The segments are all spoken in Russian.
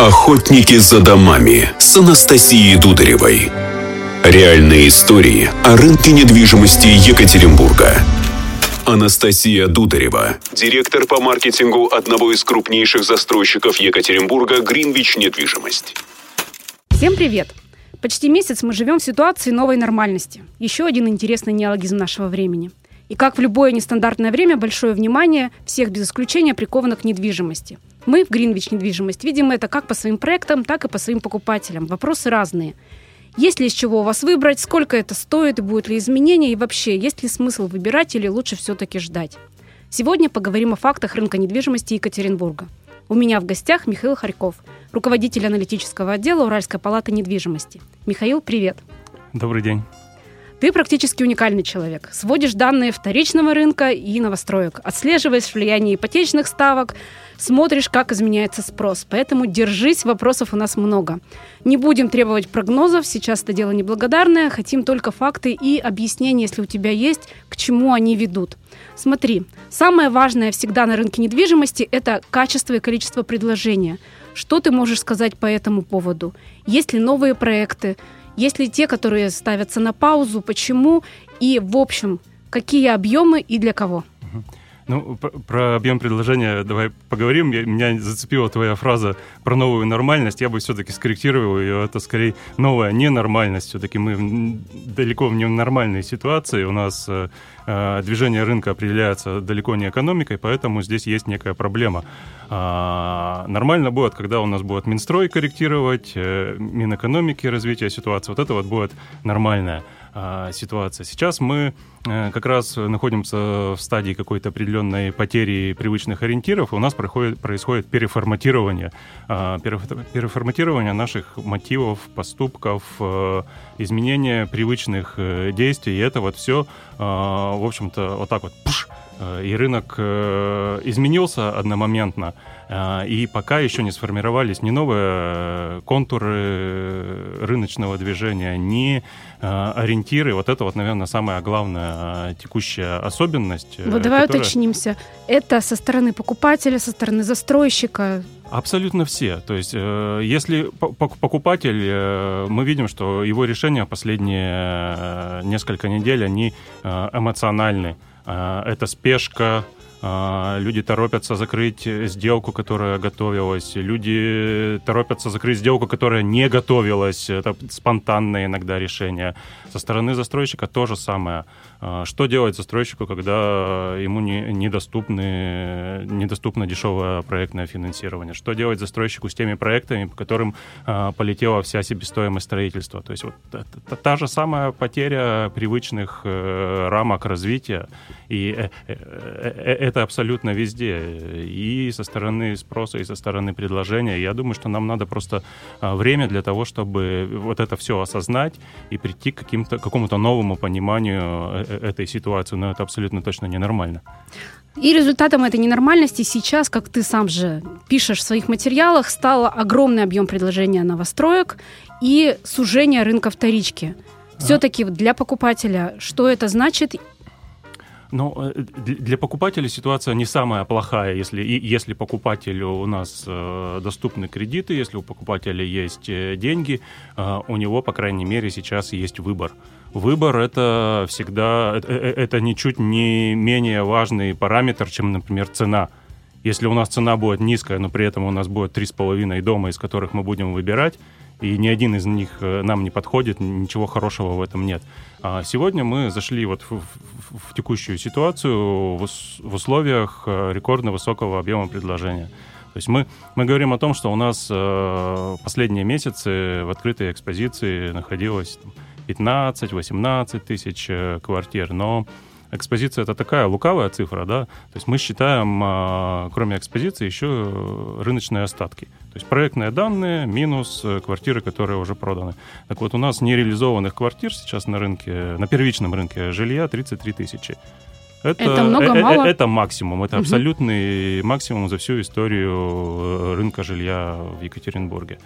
Охотники за домами с Анастасией Дударевой. Реальные истории о рынке недвижимости Екатеринбурга. Анастасия Дударева, директор по маркетингу одного из крупнейших застройщиков Екатеринбурга «Гринвич Недвижимость». Всем привет! Почти месяц мы живем в ситуации новой нормальности. Еще один интересный неологизм нашего времени. И как в любое нестандартное время, большое внимание всех без исключения приковано к недвижимости – мы в Гринвич недвижимость видим это как по своим проектам, так и по своим покупателям. Вопросы разные. Есть ли из чего у вас выбрать, сколько это стоит, будут ли изменения, и вообще, есть ли смысл выбирать или лучше все-таки ждать? Сегодня поговорим о фактах рынка недвижимости Екатеринбурга. У меня в гостях Михаил Харьков, руководитель аналитического отдела Уральской палаты недвижимости. Михаил, привет. Добрый день. Ты практически уникальный человек. Сводишь данные вторичного рынка и новостроек, отслеживаешь влияние ипотечных ставок, смотришь, как изменяется спрос. Поэтому держись, вопросов у нас много. Не будем требовать прогнозов, сейчас это дело неблагодарное, хотим только факты и объяснения, если у тебя есть, к чему они ведут. Смотри, самое важное всегда на рынке недвижимости – это качество и количество предложения. Что ты можешь сказать по этому поводу? Есть ли новые проекты? Есть ли те, которые ставятся на паузу? Почему? И, в общем, какие объемы и для кого? Ну, про объем предложения давай поговорим. Я, меня зацепила твоя фраза про новую нормальность. Я бы все-таки скорректировал ее. Это скорее новая ненормальность. Все-таки мы далеко в ненормальной ситуации. У нас э, э, движение рынка определяется далеко не экономикой, поэтому здесь есть некая проблема. А, нормально будет, когда у нас будет Минстрой корректировать, э, Минэкономики развитие ситуации. Вот это вот будет нормальное а, ситуация. Сейчас мы э, как раз находимся в стадии какой-то определенной потери привычных ориентиров, у нас проходит, происходит переформатирование, а, переформатирование наших мотивов, поступков, э, изменение привычных э, действий, и это вот все, а, в общем-то, вот так вот, пуш, и рынок изменился одномоментно, и пока еще не сформировались ни новые контуры рыночного движения, ни Э, ориентиры. Вот это вот, наверное, самая главная э, текущая особенность. Э, вот давай которая... уточнимся. Это со стороны покупателя, со стороны застройщика? Абсолютно все. То есть, если покупатель, мы видим, что его решения последние несколько недель, они эмоциональны. Это спешка, люди торопятся закрыть сделку, которая готовилась. Люди торопятся закрыть сделку, которая не готовилась. Это спонтанное иногда решение. Со стороны застройщика то же самое. А, что делать застройщику, когда ему не, недоступны, недоступно дешевое проектное финансирование? Что делать застройщику с теми проектами, по которым а, полетела вся себестоимость строительства? То есть вот та, та же самая потеря привычных э, рамок развития. И э, э, это абсолютно везде. И со стороны спроса, и со стороны предложения. Я думаю, что нам надо просто а, время для того, чтобы вот это все осознать и прийти к каким-то, какому-то новому пониманию этой ситуации. Но это абсолютно точно ненормально. И результатом этой ненормальности сейчас, как ты сам же пишешь в своих материалах, стало огромный объем предложения новостроек и сужение рынка вторички. Все-таки для покупателя что это значит ну, э, для покупателя ситуация не самая плохая, если, если покупателю у нас э, доступны кредиты, если у покупателя есть э, деньги, у него, по крайней мере, сейчас есть выбор. Выбор это всегда, это, ничуть не менее важный параметр, чем, например, цена. Если у нас цена будет низкая, но при этом у нас будет три с половиной дома, из которых мы будем выбирать, и ни один из них нам не подходит, ничего хорошего в этом нет. А сегодня мы зашли вот в, в, текущую ситуацию в, в условиях э, рекордно высокого объема предложения. То есть мы, мы говорим о том, что у нас э, последние месяцы в открытой экспозиции находилось 15-18 тысяч э, квартир, но экспозиция это такая лукавая цифра, да, то есть мы считаем, а, кроме экспозиции, еще рыночные остатки. То есть проектные данные минус э, квартиры, которые уже проданы. Так вот, у нас нереализованных квартир сейчас на рынке, на первичном рынке жилья 33 тысячи. Это, это много, э, мало? Это максимум. Это угу. абсолютный максимум за всю историю рынка жилья в Екатеринбурге.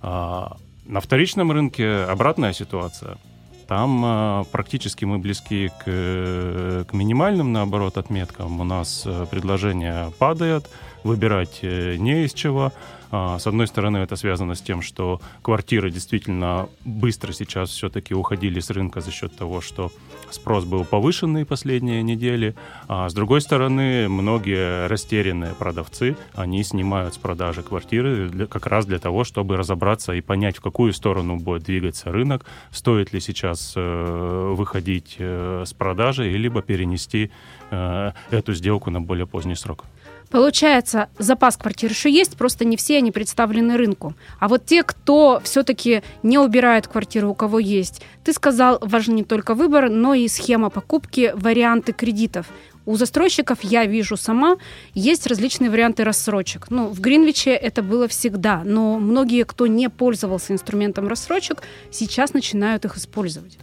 А, на вторичном рынке обратная ситуация. Там э, практически мы близки к, к минимальным, наоборот, отметкам. У нас э, предложение падает, выбирать э, не из чего. А, с одной стороны, это связано с тем, что квартиры действительно быстро сейчас все-таки уходили с рынка за счет того, что спрос был повышенный последние недели. А с другой стороны, многие растерянные продавцы, они снимают с продажи квартиры для, как раз для того, чтобы разобраться и понять, в какую сторону будет двигаться рынок, стоит ли сейчас э, выходить э, с продажи, либо перенести э, эту сделку на более поздний срок. Получается, запас квартир еще есть, просто не все они представлены рынку. А вот те, кто все-таки не убирает квартиру, у кого есть, ты сказал, важен не только выбор, но и схема покупки, варианты кредитов. У застройщиков, я вижу сама, есть различные варианты рассрочек. Ну, в Гринвиче это было всегда, но многие, кто не пользовался инструментом рассрочек, сейчас начинают их использовать.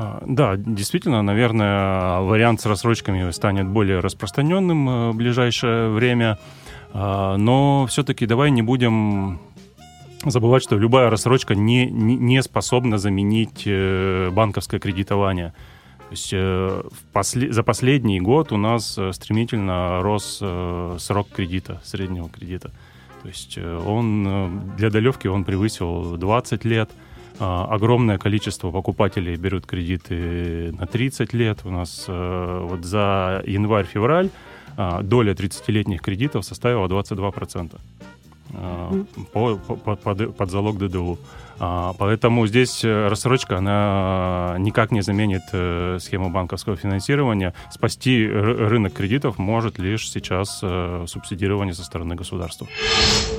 А, да, действительно, наверное, вариант с рассрочками станет более распространенным э, в ближайшее время. А, но все-таки давай не будем забывать, что любая рассрочка не, не, способна заменить э, банковское кредитование. То есть э, после, за последний год у нас стремительно рос срок кредита, среднего кредита. То есть он для долевки он превысил 20 лет. А, огромное количество покупателей берут кредиты на 30 лет. У нас э, вот за январь-февраль а, доля 30-летних кредитов составила 22% а, по, по, под, под залог ДДУ. Поэтому здесь э, рассрочка, она никак не заменит э, схему банковского финансирования. Спасти рынок кредитов может лишь сейчас субсидирование со стороны государства.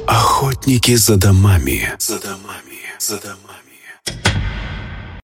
Охотники за домами. За домами. За домами.